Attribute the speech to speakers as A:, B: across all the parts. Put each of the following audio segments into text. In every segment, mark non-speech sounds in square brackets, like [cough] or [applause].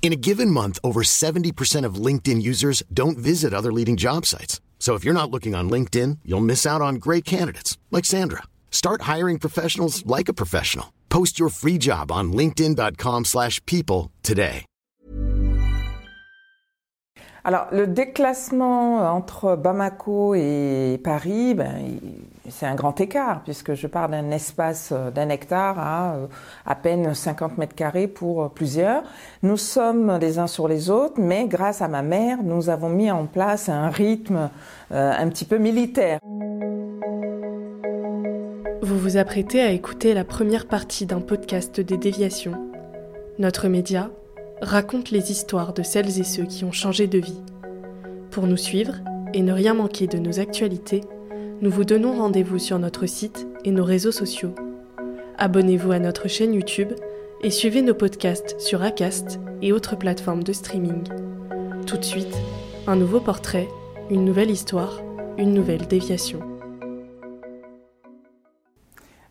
A: In a given month, over 70% of LinkedIn users don't visit other leading job sites. So if you're not looking on LinkedIn, you'll miss out on great candidates like Sandra. Start hiring professionals like a professional. Post your free job on linkedin.com/people slash people today.
B: Alors, le déclassement entre Bamako et Paris, ben, il- c'est un grand écart, puisque je pars d'un espace euh, d'un hectare à euh, à peine 50 mètres carrés pour euh, plusieurs. Nous sommes les uns sur les autres, mais grâce à ma mère, nous avons mis en place un rythme un petit peu militaire.
C: Vous vous apprêtez à écouter la première partie d'un podcast des déviations. Notre média raconte les histoires de celles et ceux qui ont changé de vie. Pour nous suivre et ne rien manquer de nos actualités, nous vous donnons rendez-vous sur notre site et nos réseaux sociaux. Abonnez-vous à notre chaîne YouTube et suivez nos podcasts sur Acast et autres plateformes de streaming. Tout de suite, un nouveau portrait, une nouvelle histoire, une nouvelle déviation.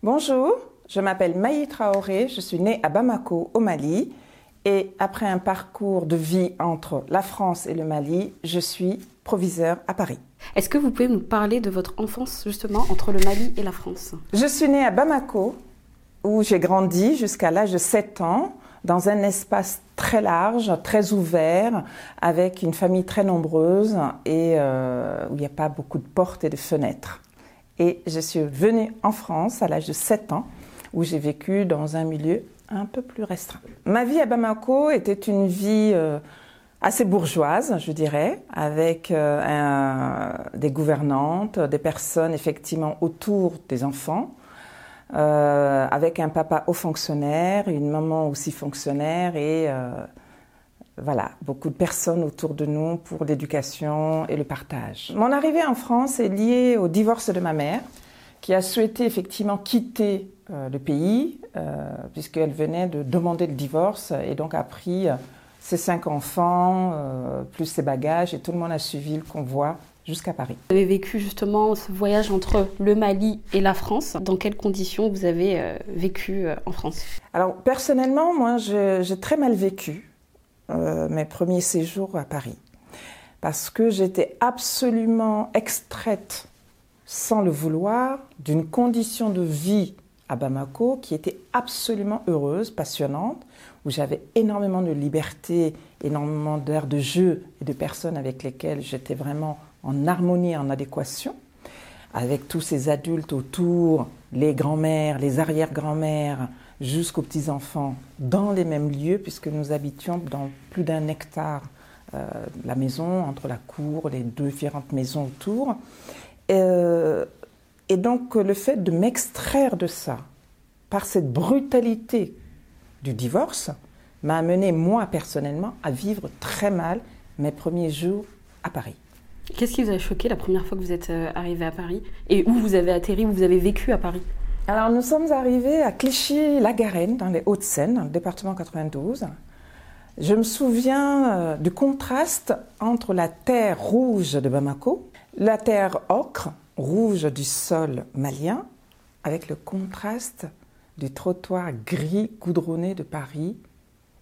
B: Bonjour, je m'appelle Maï Traoré, je suis née à Bamako, au Mali, et après un parcours de vie entre la France et le Mali, je suis proviseur à Paris.
D: Est-ce que vous pouvez nous parler de votre enfance justement entre le Mali et la France?
B: Je suis née à Bamako, où j'ai grandi jusqu'à l'âge de 7 ans, dans un espace très large, très ouvert, avec une famille très nombreuse et euh, où il n'y a pas beaucoup de portes et de fenêtres. Et je suis venue en France à l'âge de 7 ans, où j'ai vécu dans un milieu un peu plus restreint. Ma vie à Bamako était une vie euh, assez bourgeoise, je dirais, avec euh, des gouvernantes, des personnes effectivement autour des enfants, euh, avec un papa haut fonctionnaire, une maman aussi fonctionnaire et euh, voilà, beaucoup de personnes autour de nous pour l'éducation et le partage. Mon arrivée en France est liée au divorce de ma mère, qui a souhaité effectivement quitter le pays, puisqu'elle venait de demander le divorce et donc a pris ses cinq enfants, euh, plus ses bagages, et tout le monde a suivi le convoi jusqu'à Paris.
D: Vous avez vécu justement ce voyage entre le Mali et la France. Dans quelles conditions vous avez euh, vécu euh, en France?
B: Alors personnellement, moi, j'ai très mal vécu mes premiers séjours à Paris parce que j'étais absolument extraite, sans le vouloir, d'une condition de vie à Bamako qui était absolument heureuse, passionnante, où j'avais énormément de liberté, énormément d'air de jeu et de personnes avec lesquelles j'étais vraiment en harmonie, en adéquation avec tous ces adultes autour, les grands-mères, les arrière-grands-mères, jusqu'aux petits-enfants, dans les mêmes lieux, puisque nous habitions dans plus d'un hectare euh, la maison, entre la cour, les deux différentes maisons autour. Euh, et donc le fait de m'extraire de ça, par cette brutalité du divorce, m'a amené, moi personnellement, à vivre très mal mes premiers jours à Paris.
D: Qu'est-ce qui vous a choqué la première fois que vous êtes euh, arrivé à Paris? Et où vous avez atterri, où vous avez vécu à Paris?
B: Alors, nous sommes arrivés à Clichy-la-Garenne, dans les Hauts-de-Seine, dans le département 92. Je me souviens euh, du contraste entre la terre rouge de Bamako, la terre ocre, rouge du sol malien, avec le contraste du trottoir gris goudronné de Paris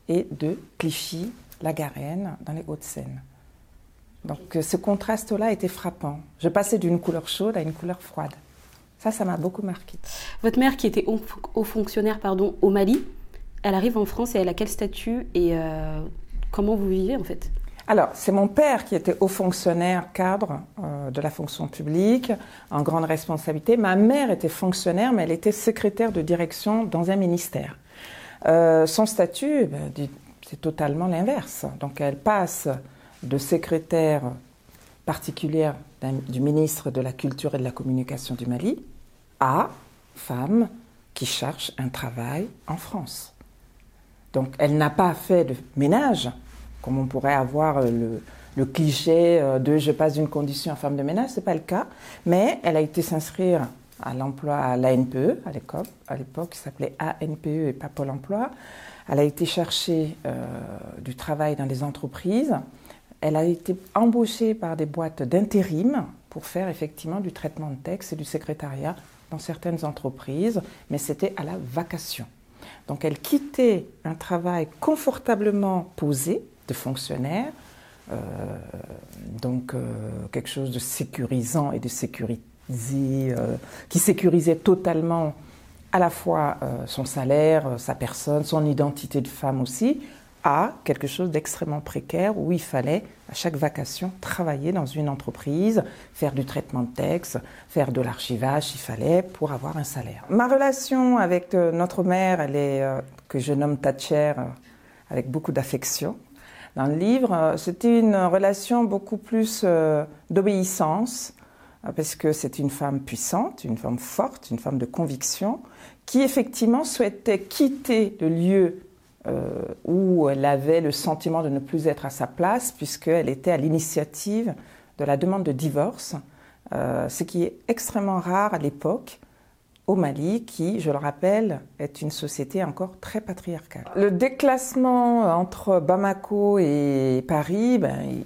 B: et de Clichy-la-Garenne, dans les Hauts-de-Seine. Donc, euh, ce contraste-là était frappant. Je passais d'une couleur chaude à une couleur froide. Ça, ça m'a beaucoup marqué.
D: Votre mère, qui était haut fonctionnaire pardon, au Mali, elle arrive en France et elle a quel statut et euh, comment vous vivez en fait?
B: Alors, c'est mon père qui était haut fonctionnaire cadre euh, de la fonction publique, en grande responsabilité. Ma mère était fonctionnaire, mais elle était secrétaire de direction dans un ministère. Euh, son statut, ben, c'est totalement l'inverse. Donc, elle passe de secrétaire particulière du ministre de la Culture et de la Communication du Mali à femme qui cherche un travail en France. Donc elle n'a pas fait de ménage, comme on pourrait avoir le, le cliché de je passe d'une condition à femme de ménage, ce n'est pas le cas, mais elle a été s'inscrire à l'emploi à l'ANPE, à l'époque, à l'époque qui s'appelait ANPE et pas Pôle emploi. Elle a été chercher euh, du travail dans des entreprises. Elle a été embauchée par des boîtes d'intérim pour faire effectivement du traitement de texte et du secrétariat dans certaines entreprises, mais c'était à la vacation. Donc elle quittait un travail confortablement posé de fonctionnaire, euh, donc euh, quelque chose de sécurisant et de sécurité euh, qui sécurisait totalement à la fois son salaire, sa personne, son identité de femme aussi, à quelque chose d'extrêmement précaire où il fallait à chaque vacation travailler dans une entreprise, faire du traitement de texte, faire de l'archivage s'il fallait pour avoir un salaire. Ma relation avec notre mère, elle est que je nomme Thatcher avec beaucoup d'affection. Dans le livre, c'était une relation beaucoup plus d'obéissance, ah, parce que c'est une femme puissante, une femme forte, une femme de conviction, qui effectivement souhaitait quitter le lieu euh, où elle avait le sentiment de ne plus être à sa place, puisqu'elle était à l'initiative de la demande de divorce, euh, ce qui est extrêmement rare à l'époque au Mali, qui, je le rappelle, est une société encore très patriarcale. Le déclassement entre Bamako et Paris, ben,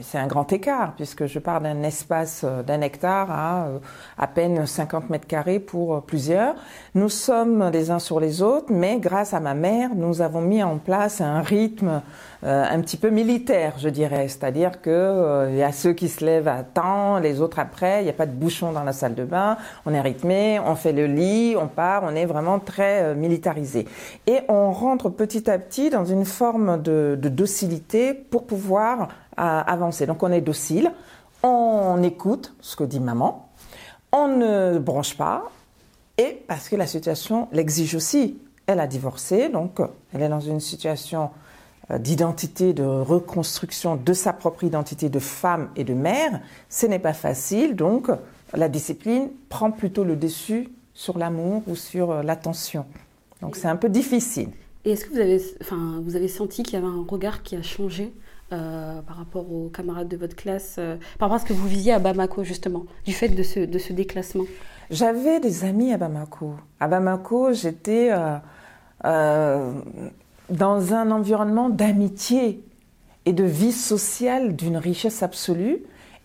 B: c'est un grand écart, puisque je pars d'un espace euh, d'un hectare à euh, à peine 50 mètres carrés pour euh, plusieurs. Nous sommes les uns sur les autres, mais grâce à ma mère, nous avons mis en place un rythme un petit peu militaire, je dirais. C'est-à-dire qu'il y a ceux qui se lèvent à temps, les autres après, il n'y a pas de bouchon dans la salle de bain, on est rythmé, on fait le lit, on part, on est vraiment très militarisé. Et on rentre petit à petit dans une forme de, de docilité pour pouvoir avancer. Donc on est docile, on écoute ce que dit maman, on ne branche pas, et parce que la situation l'exige aussi. Elle a divorcé, donc elle est dans une situation euh, d'identité, de reconstruction de sa propre identité de femme et de mère. Ce n'est pas facile, donc la discipline prend plutôt le dessus sur l'amour ou sur euh, l'attention. Donc c'est un peu difficile.
D: Et est-ce que vous avez, enfin, vous avez senti qu'il y avait un regard qui a changé? Euh, par rapport aux camarades de votre classe, euh, par rapport à ce que vous visiez à Bamako justement, du fait de ce, déclassement
B: J'avais des amis à Bamako. À Bamako, j'étais euh, dans un environnement d'amitié et de vie sociale d'une richesse absolue.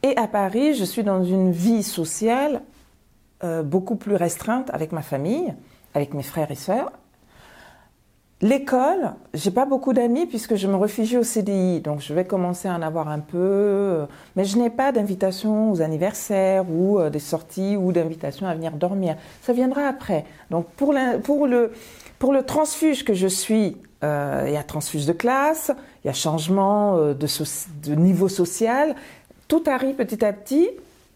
B: Et à Paris, je suis dans une vie sociale beaucoup plus restreinte avec ma famille, avec mes frères et sœurs, L'école, j'ai pas beaucoup d'amis puisque je me réfugie au CDI, donc je vais commencer à en avoir un peu, mais je n'ai pas d'invitation aux anniversaires ou euh, des sorties ou d'invitation à venir dormir. Ça viendra après. Donc pour, pour, le, pour le transfuge que je suis, euh, il y a transfuge de classe, il y a changement euh, de, de niveau social, tout arrive petit à petit,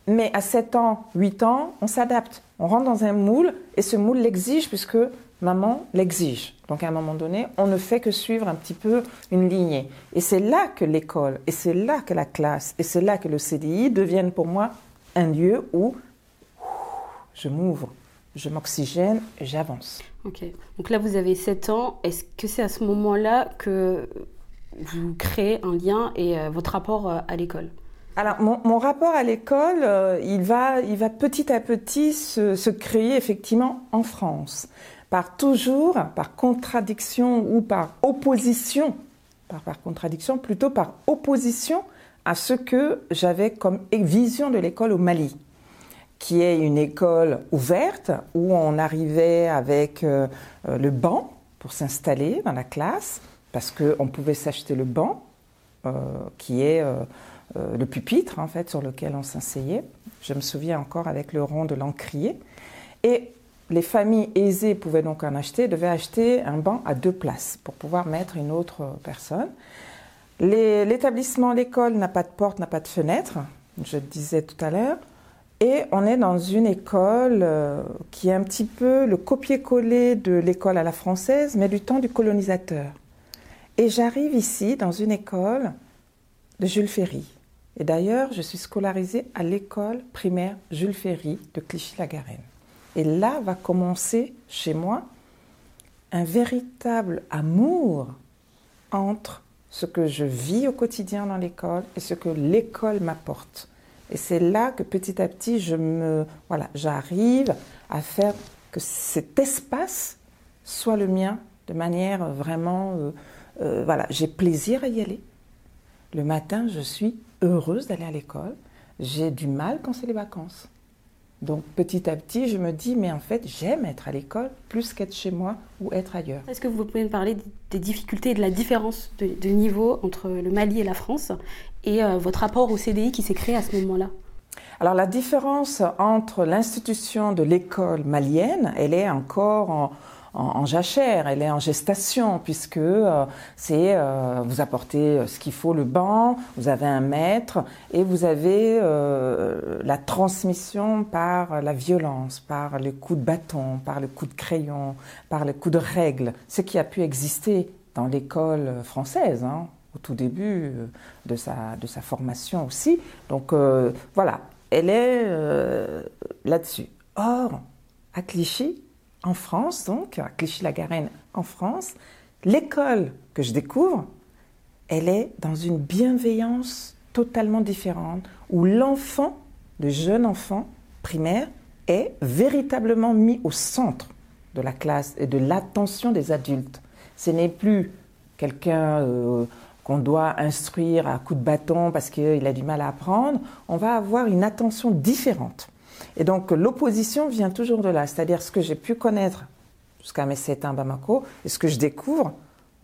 B: mais à 7 ans, 8 ans, on s'adapte. On rentre dans un moule et ce moule l'exige puisque maman l'exige. Donc à un moment donné, on ne fait que suivre un petit peu une lignée. Et c'est là que l'école, et c'est là que la classe, et c'est là que le CDI deviennent pour moi un lieu où je m'ouvre, je m'oxygène, j'avance.
D: Ok. Donc là, vous avez 7 ans. Est-ce que c'est à ce moment-là que vous créez un lien et euh, votre rapport euh, à l'école?
B: Alors mon, rapport à l'école, euh, il, va, il va petit à petit se, se créer effectivement en France par toujours, par contradiction ou par opposition, par, par contradiction, plutôt par opposition à ce que j'avais comme vision de l'école au Mali, qui est une école ouverte où on arrivait avec euh, euh, le banc pour s'installer dans la classe, parce qu'on pouvait s'acheter le banc, euh, qui est le pupitre en fait sur lequel on s'asseyait. Je me souviens encore avec le rond de l'encrier. Et les familles aisées pouvaient donc en acheter, devaient acheter un banc à deux places pour pouvoir mettre une autre personne. L'établissement, l'école n'a pas de porte, n'a pas de fenêtre, je le disais tout à l'heure. Et on est dans une école euh, qui est un petit peu le copier-coller de l'école à la française, mais du temps du colonisateur. Et j'arrive ici dans une école de Jules Ferry. Et d'ailleurs, je suis scolarisée à l'école primaire Jules Ferry de Clichy-la-Garenne. Et là va commencer chez moi un véritable amour entre ce que je vis au quotidien dans l'école et ce que l'école m'apporte. Et c'est là que petit à petit, je me, voilà, j'arrive à faire que cet espace soit le mien de manière vraiment, euh, euh, voilà, j'ai plaisir à y aller. Le matin, je suis heureuse d'aller à l'école. J'ai du mal quand c'est les vacances. Donc petit à petit, je me dis, mais en fait, j'aime être à l'école plus qu'être chez moi ou être ailleurs.
D: Est-ce que vous pouvez me parler des difficultés et de la différence de, niveau entre le Mali et la France et euh, votre rapport au CDI qui s'est créé à ce moment-là?
B: Alors la différence entre l'institution de l'école malienne, elle est encore en, en, jachère, elle est en gestation, puisque euh, c'est euh, vous apportez euh, ce qu'il faut, le banc, vous avez un maître, et vous avez la transmission par la violence, par le coup de bâton, par le coup de crayon, par le coup de règle, ce qui a pu exister dans l'école française. Hein, au tout début de sa, de sa formation aussi. Donc voilà, elle est là-dessus. Or, à Clichy, en France, donc, à Clichy-la-Garenne, en France, l'école que je découvre, elle est dans une bienveillance totalement différente, où l'enfant, le jeune enfant primaire, est véritablement mis au centre de la classe et de l'attention des adultes. Ce n'est plus quelqu'un euh, qu'on doit instruire à coup de bâton parce qu'il a du mal à apprendre. On va avoir une attention différente. Et donc l'opposition vient toujours de là, c'est-à-dire ce que j'ai pu connaître jusqu'à mes 7 ans à Bamako et ce que je découvre,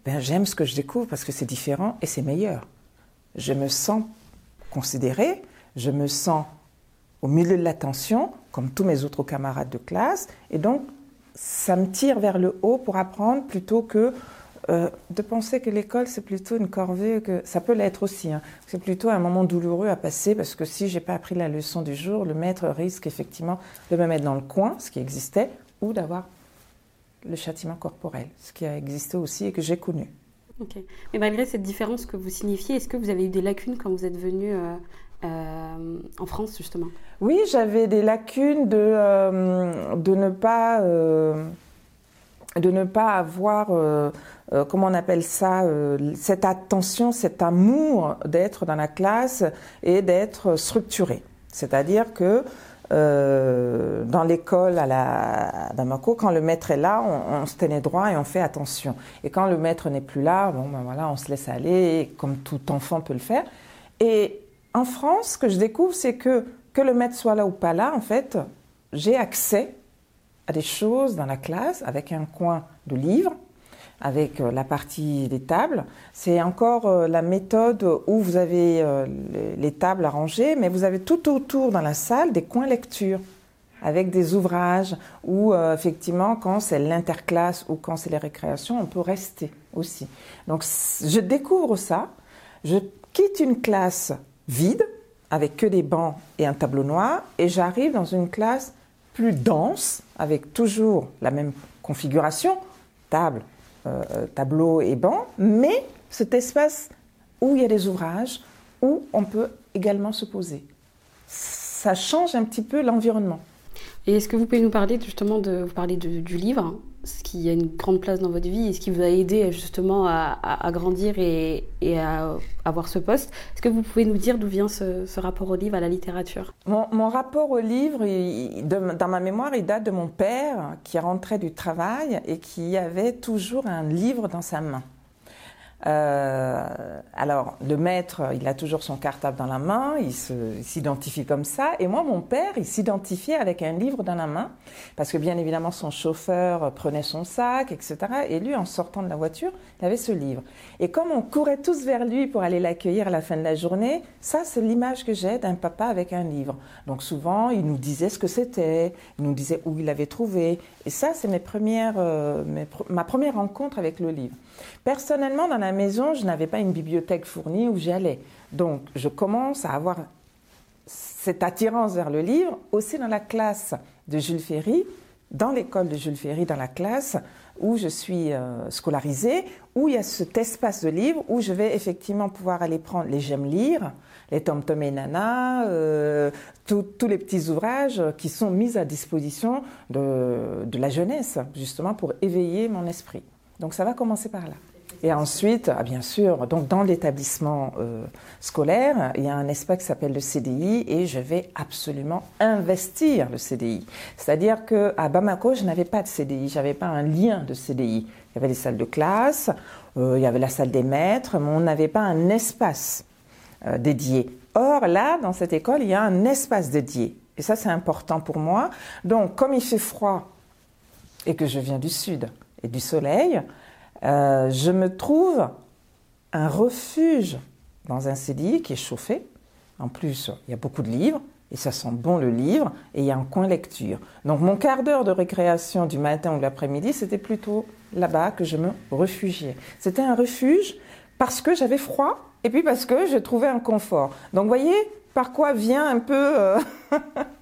B: ben, j'aime ce que je découvre parce que c'est différent et c'est meilleur. Je me sens considérée, je me sens au milieu de l'attention, comme tous mes autres camarades de classe, et donc ça me tire vers le haut pour apprendre plutôt que euh, de penser que l'école c'est plutôt une corvée, que ça peut l'être aussi. Hein. C'est plutôt un moment douloureux à passer parce que si j'ai pas appris la leçon du jour, le maître risque effectivement de me mettre dans le coin, ce qui existait, ou d'avoir le châtiment corporel, ce qui a existé aussi et que j'ai connu.
D: Ok. Mais malgré cette différence que vous signifiez, est-ce que vous avez eu des lacunes quand vous êtes venu euh, euh, en France justement?
B: Oui, j'avais des lacunes de, de ne pas de ne pas avoir, euh, euh, comment on appelle ça, euh, cette attention, cet amour d'être dans la classe et d'être structuré. C'est-à-dire que dans l'école à la Bamako, quand le maître est là, on, se tenait droit et on fait attention. Et quand le maître n'est plus là, bon ben voilà, on se laisse aller, comme tout enfant peut le faire. Et en France, ce que je découvre, c'est que que le maître soit là ou pas là, en fait, j'ai accès à des choses dans la classe avec un coin de livres, avec euh, la partie des tables. C'est encore euh, la méthode où vous avez euh, les tables arrangées, mais vous avez tout autour dans la salle des coins lecture avec des ouvrages où effectivement quand c'est l'interclasse ou quand c'est les récréations, on peut rester aussi. Donc je découvre ça, je quitte une classe vide avec que des bancs et un tableau noir et j'arrive dans une classe plus dense, avec toujours la même configuration, table, euh, tableau et banc, mais cet espace où il y a des ouvrages, où on peut également se poser. Ça change un petit peu l'environnement.
D: Et est-ce que vous pouvez nous parler justement de vous parler du livre ce qui a une grande place dans votre vie et ce qui vous a aidé justement à, grandir et, à avoir ce poste? Est-ce que vous pouvez nous dire d'où vient ce, rapport au livre, à la littérature?
B: Mon, rapport au livre, dans ma mémoire, il date de mon père qui rentrait du travail et qui avait toujours un livre dans sa main. Euh, alors, le maître, il a toujours son cartable dans la main, il s'identifie comme ça. Et moi, mon père, il s'identifiait avec un livre dans la main, parce que bien évidemment, son chauffeur prenait son sac, etc. Et lui, en sortant de la voiture, il avait ce livre. Et comme on courait tous vers lui pour aller l'accueillir à la fin de la journée, ça, c'est l'image que j'ai d'un papa avec un livre. Donc souvent, il nous disait ce que c'était, il nous disait où il l'avait trouvé. Et ça, c'est mes premières, euh, ma première rencontre avec le livre. Personnellement, dans la maison, je n'avais pas une bibliothèque fournie où j'allais. Donc, je commence à avoir cette attirance vers le livre aussi dans la classe de Jules Ferry dans l'école de Jules Ferry, dans la classe où je suis euh, scolarisée, où il y a cet espace de livre où je vais effectivement pouvoir aller prendre les J'aime lire, les Tom Tom et Nana, euh, tous les petits ouvrages qui sont mis à disposition de la jeunesse, justement pour éveiller mon esprit. Donc ça va commencer par là. Et ensuite, ah, bien sûr, donc dans l'établissement euh, scolaire, il y a un espace qui s'appelle le CDI et je vais absolument investir le CDI. C'est-à-dire que à Bamako, je n'avais pas de CDI, j'avais pas un lien de CDI. Il y avait les salles de classe, euh, il y avait la salle des maîtres, mais on n'avait pas un espace euh, dédié. Or là, dans cette école, il y a un espace dédié. Et ça, c'est important pour moi. Donc, comme il fait froid et que je viens du sud et du soleil, euh, je me trouve un refuge dans un CDI qui est chauffé. En plus, il y a beaucoup de livres et ça sent bon le livre et il y a un coin lecture. Donc mon quart d'heure de récréation du matin ou de l'après-midi, c'était plutôt là-bas que je me réfugiais. C'était un refuge parce que j'avais froid et puis parce que je trouvais un confort. Donc vous voyez par quoi vient un peu euh, [laughs]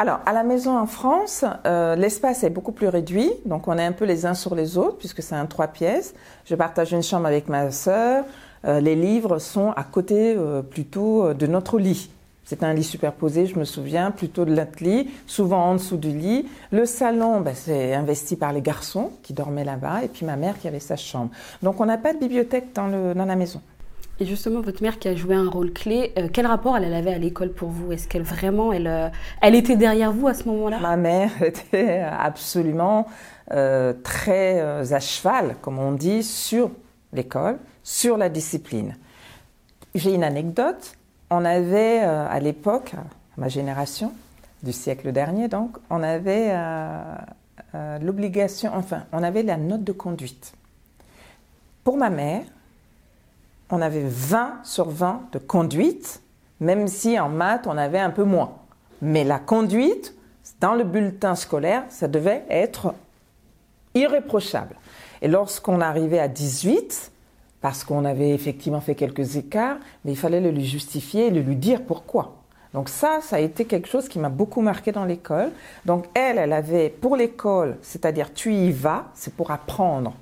B: Alors, à la maison en France, euh, l'espace est beaucoup plus réduit, donc on est un peu les uns sur les autres, puisque c'est un trois pièces. Je partage une chambre avec ma sœur. Euh, les livres sont à côté euh, plutôt de notre lit. C'est un lit superposé, je me souviens, plutôt de notre lit, souvent en dessous du lit. Le salon, ben, c'est investi par les garçons qui dormaient là-bas, et puis ma mère qui avait sa chambre. Donc on n'a pas de bibliothèque dans, la maison.
D: Et justement, votre mère qui a joué un rôle clé, euh, quel rapport elle avait à l'école pour vous? Est-ce qu'elle vraiment, elle, euh, elle était derrière vous à ce moment-là?
B: Ma mère [laughs] était absolument euh, très à cheval, comme on dit, sur l'école, sur la discipline. J'ai une anecdote. On avait à l'époque, ma génération, du siècle dernier donc, on avait l'obligation, enfin, on avait la note de conduite. Pour ma mère, on avait 20 sur 20 de conduite, même si en maths, on avait un peu moins. Mais la conduite, dans le bulletin scolaire, ça devait être irréprochable. Et lorsqu'on arrivait à 18, parce qu'on avait effectivement fait quelques écarts, mais il fallait le lui justifier et le lui dire pourquoi. Donc ça, ça a été quelque chose qui m'a beaucoup marqué dans l'école. Donc elle, elle avait pour l'école, c'est-à-dire tu y vas, c'est pour apprendre,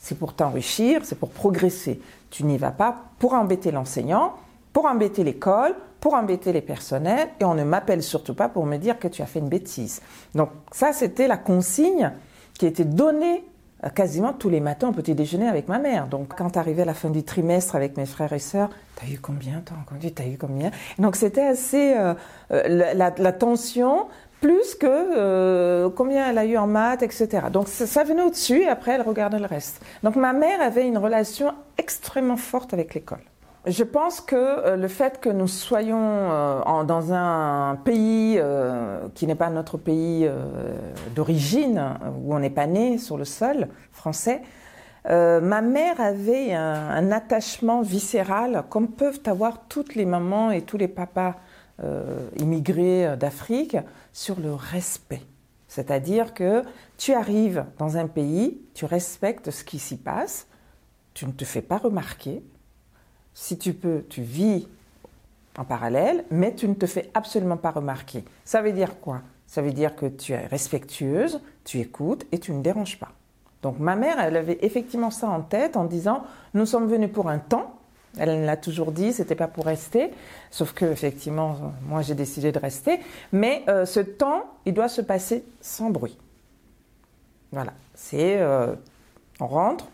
B: c'est pour t'enrichir, c'est pour progresser. Tu n'y vas pas pour embêter l'enseignant, pour embêter l'école, pour embêter les personnels, et on ne m'appelle surtout pas pour me dire que tu as fait une bêtise. Donc ça, c'était la consigne qui était donnée euh, quasiment tous les matins au petit déjeuner avec ma mère. Donc quand arrivait la fin du trimestre avec mes frères et sœurs, t'as eu combien T'as entendu T'as eu combien? Donc c'était assez euh, euh, la, tension plus que combien elle a eu en maths, etc. Donc ça, venait au-dessus et après elle regardait le reste. Donc ma mère avait une relation extrêmement forte avec l'école. Je pense que euh, le fait que nous soyons euh, dans un pays euh, qui n'est pas notre pays d'origine, où on n'est pas né sur le sol français, ma mère avait un, attachement viscéral comme peuvent avoir toutes les mamans et tous les papas immigrés d'Afrique sur le respect. C'est-à-dire que tu arrives dans un pays, tu respectes ce qui s'y passe, tu ne te fais pas remarquer. Si tu peux, tu vis en parallèle, mais tu ne te fais absolument pas remarquer. Ça veut dire quoi? Ça veut dire que tu es respectueuse, tu écoutes et tu ne déranges pas. Donc ma mère, elle avait effectivement ça en tête en disant nous sommes venus pour un temps. Elle l'a toujours dit, c'était pas pour rester, sauf que effectivement, moi j'ai décidé de rester. Mais euh, ce temps, il doit se passer sans bruit. Voilà, c'est euh, on rentre,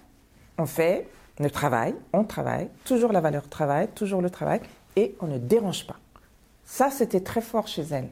B: on fait le travail, on travaille, toujours la valeur travail, toujours le travail, et on ne dérange pas. Ça, c'était très fort chez elle.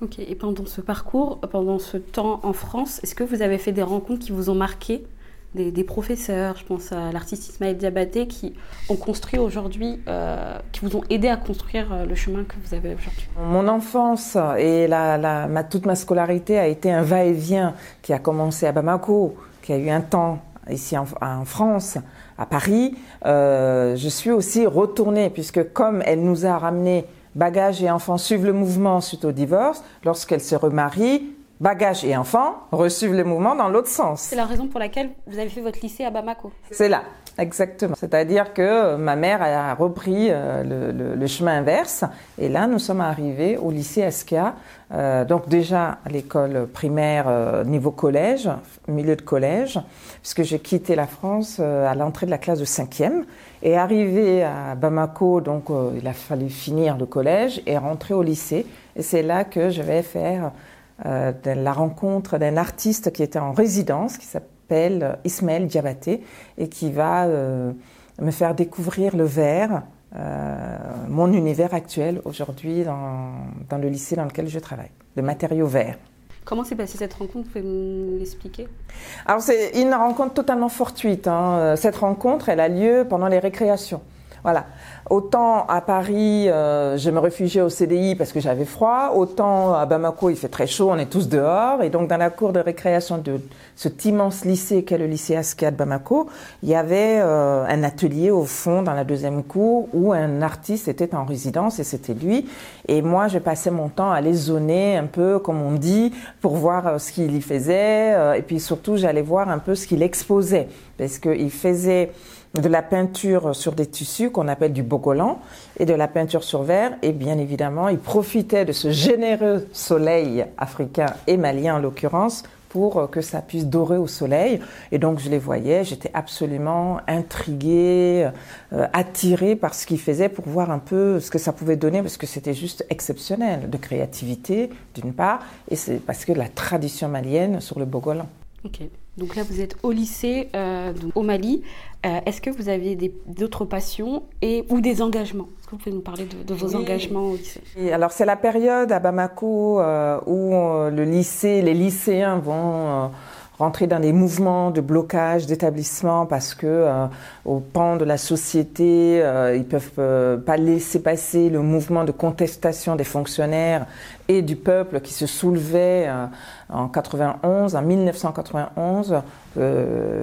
D: Ok, et pendant ce parcours, pendant ce temps en France, est-ce que vous avez fait des rencontres qui vous ont marqué? Des, professeurs, je pense à l'artiste Ismaël Diabaté, qui ont construit aujourd'hui, euh, qui vous ont aidé à construire euh, le chemin que vous avez aujourd'hui.
B: Mon enfance et la, ma, toute ma scolarité a été un va-et-vient qui a commencé à Bamako, qui a eu un temps ici en, France, à Paris, euh, je suis aussi retournée, puisque comme elle nous a ramené bagages et enfants suivent le mouvement suite au divorce, lorsqu'elle se remarie, bagages et enfants reçuivent le mouvement dans l'autre sens.
D: C'est la raison pour laquelle vous avez fait votre lycée à Bamako
B: C'est là. Exactement. C'est-à-dire que ma mère a repris le, le, chemin inverse. Et là, nous sommes arrivés au lycée Askia. donc déjà à l'école primaire niveau collège, milieu de collège, puisque j'ai quitté la France à l'entrée de la classe de 5e. Et arrivé à Bamako, donc il a fallu finir le collège et rentrer au lycée. Et c'est là que je vais faire euh, la rencontre d'un artiste qui était en résidence, qui s'appelle Ismaël Diabaté, et qui va euh, me faire découvrir le verre, euh, mon univers actuel aujourd'hui dans, dans, le lycée dans lequel je travaille, le matériau vert.
D: Comment s'est passée cette rencontre? Vous pouvez me l'expliquer?
B: Alors c'est une rencontre totalement fortuite. Hein. Cette rencontre, elle a lieu pendant les récréations. Voilà. Autant à Paris, euh, je me réfugiais au CDI parce que j'avais froid, autant à Bamako, il fait très chaud, on est tous dehors. Et donc, dans la cour de récréation de cet immense lycée qu'est le lycée Askia de Bamako, il y avait euh, un atelier au fond, dans la deuxième cour, où un artiste était en résidence et c'était lui. Et moi, je passais mon temps à les zoner un peu, comme on dit, pour voir euh, ce qu'il y faisait. et puis surtout, j'allais voir un peu ce qu'il exposait. Parce qu'il faisait de la peinture sur des tissus qu'on appelle du bogolan et de la peinture sur verre. Et bien évidemment, il profitait de ce généreux soleil africain et malien en l'occurrence pour que ça puisse dorer au soleil. Et donc je les voyais, j'étais absolument intriguée, euh, attirée par ce qu'il faisait pour voir un peu ce que ça pouvait donner, parce que c'était juste exceptionnel de créativité d'une part, et c'est parce que la tradition malienne sur le bogolan.
D: Ok. Donc là, vous êtes au lycée euh, au Mali. Euh, est-ce que vous avez d'autres passions et, ou des engagements? Est-ce que vous pouvez nous parler de, vos engagements au lycée?
B: Alors, c'est la période à Bamako euh, où le lycée, les lycéens vont rentrer dans des mouvements de blocage d'établissements parce que euh, au pan de la société, euh, ils peuvent euh, pas laisser passer le mouvement de contestation des fonctionnaires et du peuple qui se soulevait en 91, en 1991,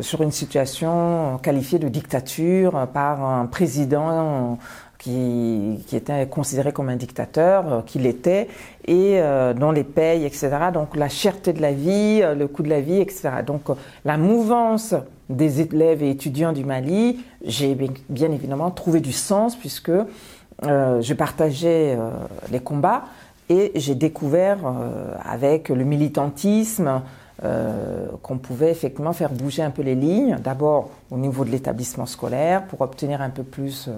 B: sur une situation qualifiée de dictature par un président qui, était considéré comme un dictateur, euh, qu'il était, et euh, dont les payes, etc. Donc la cherté de la vie, euh, le coût de la vie, etc. Donc la mouvance des élèves et étudiants du Mali, j'ai bien, évidemment trouvé du sens puisque je partageais les combats et j'ai découvert avec le militantisme qu'on pouvait effectivement faire bouger un peu les lignes, d'abord au niveau de l'établissement scolaire pour obtenir un peu plus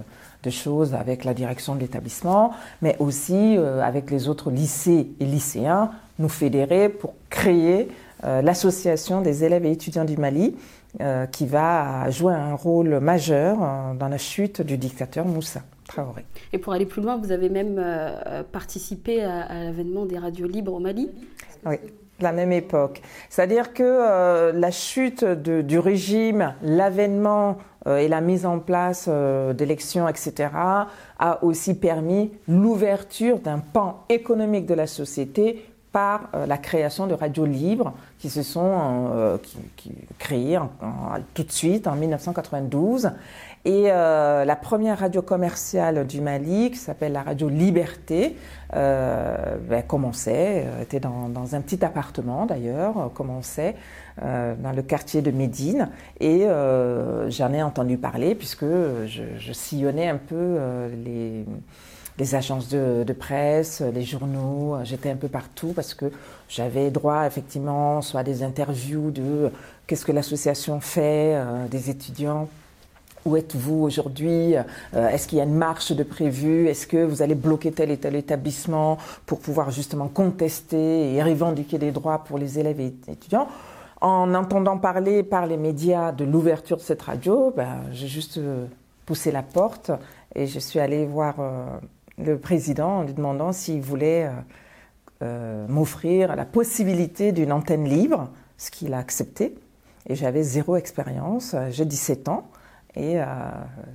B: de choses avec la direction de l'établissement, mais aussi euh, avec les autres lycées et lycéens, nous fédérer pour créer euh, l'association des élèves et étudiants du Mali, euh, qui va jouer un rôle majeur dans la chute du dictateur Moussa. Traoré.
D: Et pour aller plus loin, vous avez même participé à, à l'avènement des radios libres au Mali?
B: Oui la même époque. C'est-à-dire que euh, la chute du régime, l'avènement euh, et la mise en place euh, d'élections, etc., a aussi permis l'ouverture d'un pan économique de la société par la création de radios libres qui se sont créées tout de suite en 1992 et euh, la première radio commerciale du Mali, qui s'appelle la radio Liberté, euh, ben, commençait, euh, était dans, dans, un petit appartement d'ailleurs, euh, commençait euh, dans le quartier de Médine. Et j'en ai entendu parler puisque je, je sillonnais un peu les les agences de, de, presse, les journaux, j'étais un peu partout parce que j'avais droit effectivement soit à des interviews de qu'est-ce que l'association fait, des étudiants où êtes-vous aujourd'hui? Euh, Est-ce qu'il y a une marche de prévu? Est-ce que vous allez bloquer tel et tel établissement pour pouvoir justement contester et revendiquer des droits pour les élèves et étudiants? En entendant parler par les médias de l'ouverture de cette radio, ben, j'ai juste euh, poussé la porte et je suis allée voir euh, le président en lui demandant s'il voulait m'offrir la possibilité d'une antenne libre, ce qu'il a accepté. Et j'avais zéro expérience, j'ai 17 ans. Et euh,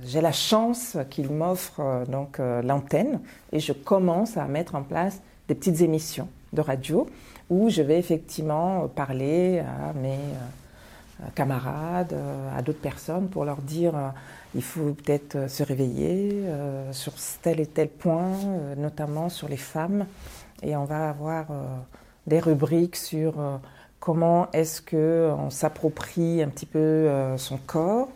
B: j'ai la chance qu'il m'offre euh, donc euh, l'antenne et je commence à mettre en place des petites émissions de radio où je vais effectivement parler à mes camarades, à d'autres personnes pour leur dire il faut peut-être se réveiller sur tel et tel point, notamment sur les femmes. Et on va avoir des rubriques sur comment est-ce qu'on s'approprie un petit peu son corps,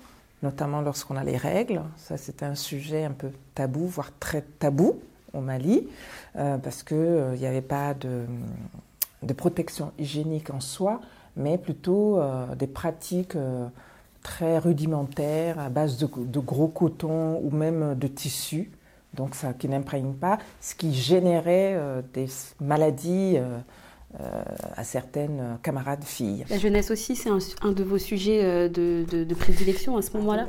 B: notamment lorsqu'on a les règles. Ça, c'était un sujet un peu tabou, voire très tabou au Mali, euh, parce qu'il euh, n'y avait pas de, protection hygiénique en soi, mais plutôt euh, des pratiques très rudimentaires à base de, de, gros coton ou même de tissu, donc ça qui n'imprègne pas, ce qui générait des maladies euh, à certaines camarades filles.
D: La jeunesse aussi, c'est un, de vos sujets euh, de, prédilection à ce moment-là.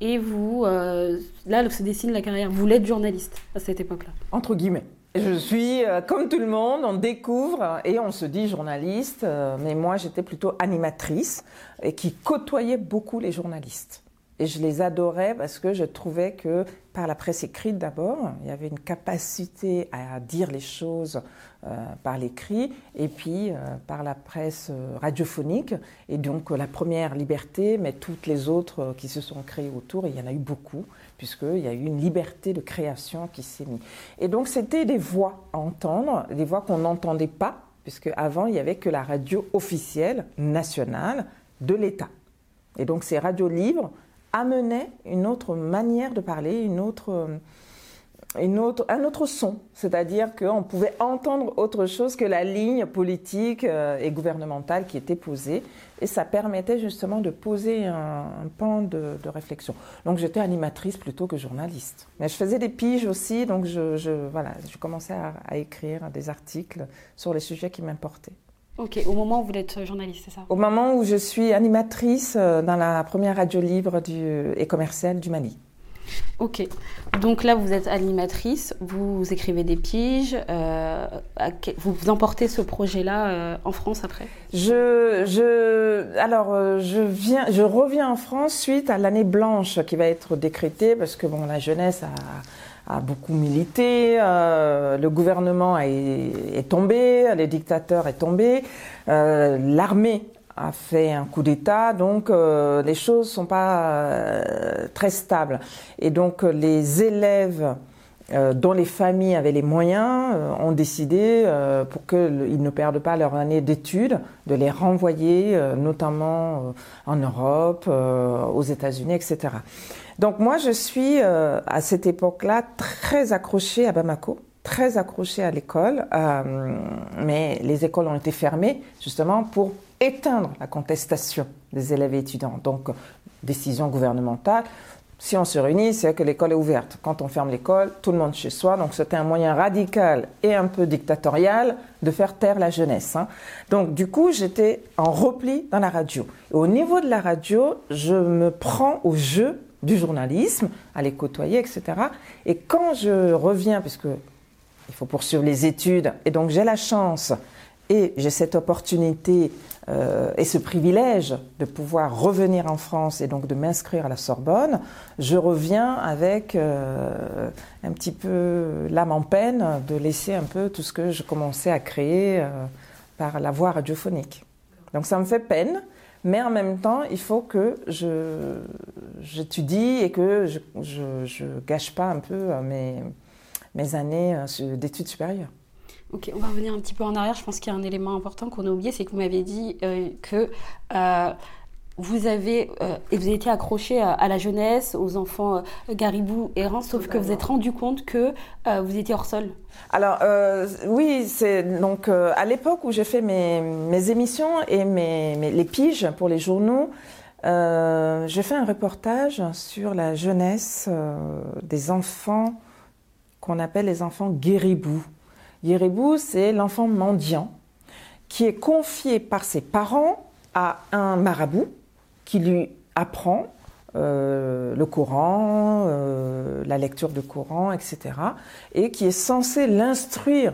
D: Et vous, euh, là, se dessine la carrière. Vous l'êtes journaliste à cette époque-là.
B: Entre guillemets. Je suis comme tout le monde, on découvre et on se dit journaliste, mais moi j'étais plutôt animatrice et qui côtoyait beaucoup les journalistes. Et je les adorais parce que je trouvais que par la presse écrite d'abord, il y avait une capacité à dire les choses euh, par l'écrit et puis euh, par la presse euh, radiophonique. Et donc la première liberté, mais toutes les autres qui se sont créées autour, il y en a eu beaucoup, puisqu'il y a eu une liberté de création qui s'est mise. Et donc c'était des voix à entendre, des voix qu'on n'entendait pas, puisque avant il n'y avait que la radio officielle nationale de l'État. Et donc ces radios libres amenait une autre manière de parler, une autre, une autre, un autre son. C'est-à-dire qu'on pouvait entendre autre chose que la ligne politique euh, et gouvernementale qui était posée. Et ça permettait justement de poser un, pan de, réflexion. Donc j'étais animatrice plutôt que journaliste. Mais je faisais des piges aussi, donc je, voilà, je commençais à écrire des articles sur les sujets qui m'importaient.
D: Ok, au moment où vous êtes journaliste, c'est ça?
B: Au moment où je suis animatrice euh, dans la première radio libre du, et commerciale du Mali.
D: Ok, donc là vous êtes animatrice, vous écrivez des piges, euh, vous emportez ce projet-là euh, en France après?
B: Je, je, alors je viens, je reviens en France suite à l'année blanche qui va être décrétée parce que bon la jeunesse a a beaucoup milité, euh, le gouvernement est, tombé, le dictateur est tombé, euh, l'armée a fait un coup d'État, donc euh, les choses sont pas très stables. Et donc les élèves dont les familles avaient les moyens ont décidé, pour qu'ils ne perdent pas leur année d'études, de les renvoyer, notamment en Europe, aux États-Unis, etc. Donc moi, je suis euh, à cette époque-là très accrochée à Bamako, très accrochée à l'école, euh, mais les écoles ont été fermées justement pour éteindre la contestation des élèves et étudiants. Donc, décision gouvernementale. Si on se réunit, c'est que l'école est ouverte. Quand on ferme l'école, tout le monde chez soi. Donc c'était un moyen radical et un peu dictatorial de faire taire la jeunesse. Hein. Donc du coup, j'étais en repli dans la radio. au niveau de la radio, je me prends au jeu du journalisme, à les côtoyer, etc. Et quand je reviens, puisque il faut poursuivre les études, et donc j'ai la chance et j'ai cette opportunité euh, et ce privilège de pouvoir revenir en France et donc de m'inscrire à la Sorbonne, je reviens avec euh, un petit peu l'âme en peine de laisser un peu tout ce que je commençais à créer euh, par la voix radiophonique. Donc ça me fait peine, mais en même temps, il faut que je, j'étudie et que je, je, gâche pas un peu euh, mes, mes années euh, d'études supérieures.
D: Ok, on va revenir un petit peu en arrière. Je pense qu'il y a un élément important qu'on a oublié, c'est que vous m'avez dit euh, que vous avez et vous été accroché à, la jeunesse, aux enfants garibou errants, sauf que vous êtes rendu compte que vous étiez hors sol.
B: Alors oui, c'est donc à l'époque où j'ai fait mes, mes, émissions et mes, mes, les piges pour les journaux. Euh, j'ai fait un reportage sur la jeunesse euh, des enfants qu'on appelle les enfants guéribou. Guéribou, c'est l'enfant mendiant qui est confié par ses parents à un marabout qui lui apprend euh, le Coran, la lecture du Coran, etc. et qui est censé l'instruire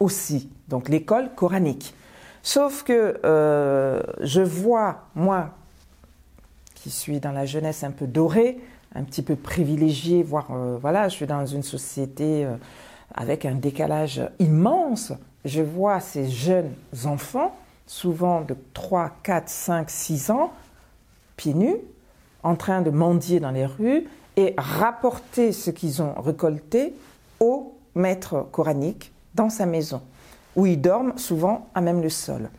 B: aussi, donc l'école coranique. Sauf que euh, je vois, moi, qui suis dans la jeunesse un peu dorée, un petit peu privilégiée, voire, euh, voilà, je suis dans une société euh, avec un décalage immense. Je vois ces jeunes enfants, souvent de 3, 4, 5, 6 ans, pieds nus, en train de mendier dans les rues et rapporter ce qu'ils ont récolté au maître coranique dans sa maison où ils dorment souvent à même le sol.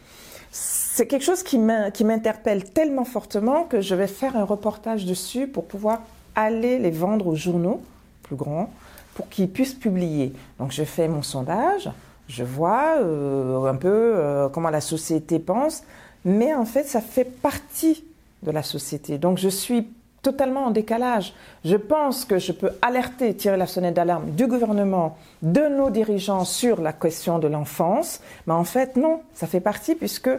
B: c'est quelque chose qui m'interpelle tellement fortement que je vais faire un reportage dessus pour pouvoir aller les vendre aux journaux plus grands pour qu'ils puissent publier. Donc je fais mon sondage, je vois euh, un peu euh, comment la société pense, mais en fait ça fait partie de la société. Donc je suis totalement en décalage. Je pense que je peux alerter, tirer la sonnette d'alarme du gouvernement, de nos dirigeants sur la question de l'enfance, mais en fait non, ça fait partie puisque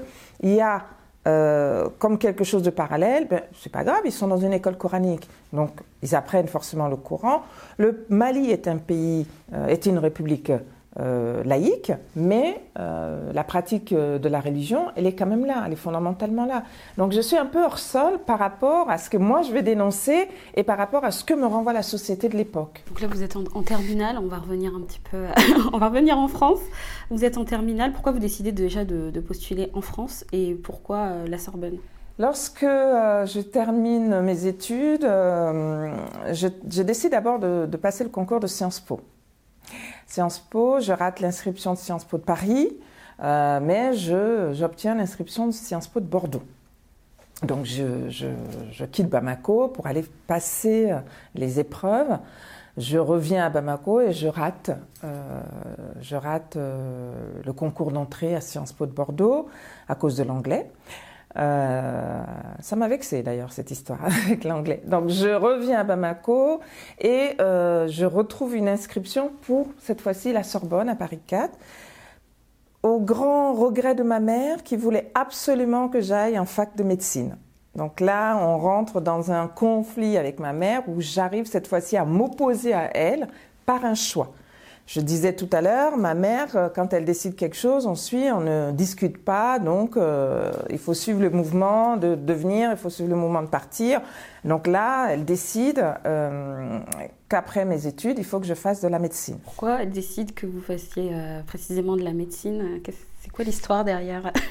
B: il y a euh, comme quelque chose de parallèle, ben, c'est pas grave, ils sont dans une école coranique, donc ils apprennent forcément le Coran. Le Mali est un pays, est une république euh, laïque, mais euh, la pratique euh, de la religion, elle est quand même là, elle est fondamentalement là. Donc je suis un peu hors sol par rapport à ce que moi je vais dénoncer et par rapport à ce que me renvoie la société de l'époque.
D: Donc là vous êtes en, terminale, on va revenir un petit peu, [laughs] on va revenir en France. Vous êtes en terminale, pourquoi vous décidez déjà de, postuler en France et pourquoi la Sorbonne?
B: Lorsque je termine mes études, je, décide d'abord de, de passer le concours de Sciences Po. Sciences Po, je rate l'inscription de Sciences Po de Paris, euh, mais j'obtiens l'inscription de Sciences Po de Bordeaux. Donc je, quitte Bamako pour aller passer euh, les épreuves. Je reviens à Bamako et je rate, euh, je rate le concours d'entrée à Sciences Po de Bordeaux à cause de l'anglais. Euh, ça m'a vexé d'ailleurs cette histoire [laughs] avec l'anglais. Donc je reviens à Bamako et euh, je retrouve une inscription pour cette fois-ci la Sorbonne à Paris 4 au grand regret de ma mère qui voulait absolument que j'aille en fac de médecine. Donc là, on rentre dans un conflit avec ma mère où j'arrive cette fois-ci à m'opposer à elle par un choix. Je disais tout à l'heure, ma mère, euh, quand elle décide quelque chose, on suit, on ne discute pas, donc euh, il faut suivre le mouvement de, devenir, il faut suivre le mouvement de partir. Donc là, elle décide euh, qu'après mes études, il faut que je fasse de la médecine.
D: Pourquoi elle décide que vous fassiez précisément de la médecine? C'est quoi l'histoire derrière? [laughs]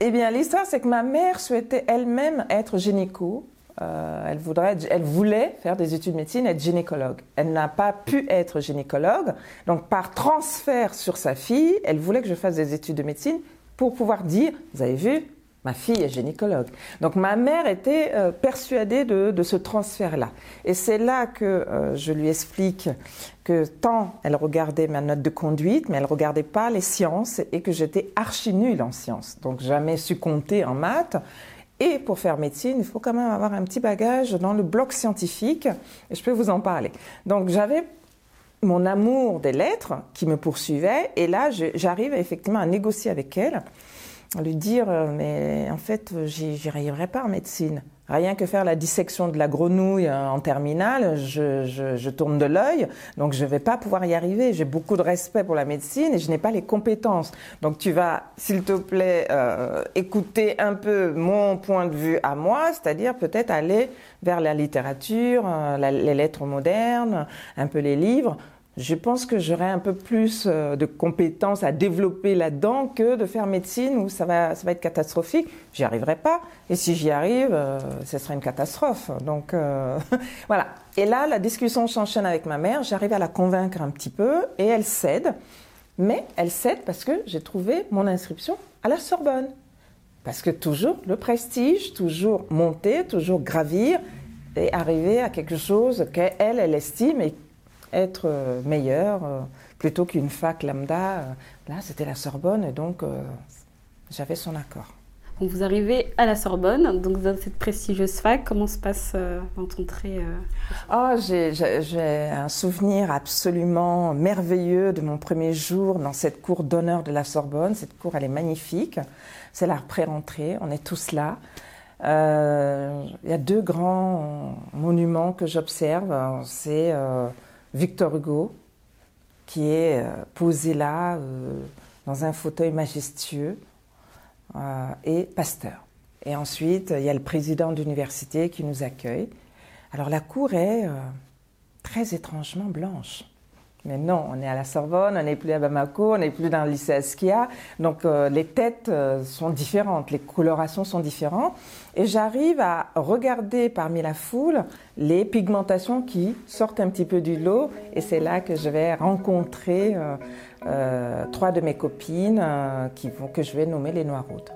B: Eh bien, l'histoire, c'est que ma mère souhaitait elle-même être gynéco euh, elle, voulait faire des études de médecine, être gynécologue. Elle n'a pas pu être gynécologue. Donc, par transfert sur sa fille, elle voulait que je fasse des études de médecine pour pouvoir dire, vous avez vu, ma fille est gynécologue. Donc, ma mère était euh, persuadée de, ce transfert-là. Et c'est là que euh, je lui explique que tant elle regardait ma note de conduite, mais elle regardait pas les sciences et que j'étais archi nulle en sciences. Donc, jamais su compter en maths. Et pour faire médecine, il faut quand même avoir un petit bagage dans le bloc scientifique, et je peux vous en parler. Donc j'avais mon amour des lettres qui me poursuivait, et là j'arrive effectivement à négocier avec elle, lui dire, euh, mais en fait, j'y arriverai pas en médecine. Rien que faire la dissection de la grenouille euh, en terminale, je, tourne de l'œil, donc je ne vais pas pouvoir y arriver. J'ai beaucoup de respect pour la médecine et je n'ai pas les compétences. Donc tu vas, s'il te plaît, euh, écouter un peu mon point de vue à moi, c'est-à-dire peut-être aller vers la littérature, les lettres modernes, un peu les livres je pense que j'aurai un peu plus euh, de compétences à développer là-dedans que de faire médecine où ça va, ça va être catastrophique. J'y arriverai pas. Et si j'y arrive, euh, ce sera une catastrophe. Donc euh, [laughs] voilà. Et là, la discussion s'enchaîne avec ma mère. J'arrive à la convaincre un petit peu et elle cède. Mais elle cède parce que j'ai trouvé mon inscription à la Sorbonne. Parce que toujours le prestige, toujours monter, toujours gravir et arriver à quelque chose qu'elle, elle estime et être euh, meilleur euh, plutôt qu'une fac lambda. Euh, là, c'était la Sorbonne et donc j'avais son accord.
D: vous arrivez à la Sorbonne, donc dans cette prestigieuse fac, comment se passe votre entrée
B: oh, J'ai un souvenir absolument merveilleux de mon premier jour dans cette cour d'honneur de la Sorbonne. Cette cour, elle est magnifique. C'est la pré-rentrée, on est tous là. Il y a deux grands monuments que j'observe. C'est Victor Hugo, qui est euh, posé là, euh, dans un fauteuil majestueux, euh, et Pasteur. Et ensuite, il y a le président d'université qui nous accueille. Alors la cour est très étrangement blanche. Mais non, on est à la Sorbonne, on n'est plus à Bamako, on n'est plus dans le lycée Askia. Donc euh, les têtes euh, sont différentes, les colorations sont différentes. Et j'arrive à regarder parmi la foule les pigmentations qui sortent un petit peu du lot. Et c'est là que je vais rencontrer euh, trois de mes copines qui vont, que je vais nommer les Noiroutes.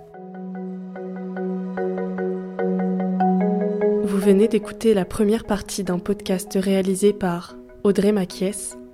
C: Vous venez d'écouter la première partie d'un podcast réalisé par Audrey Maquies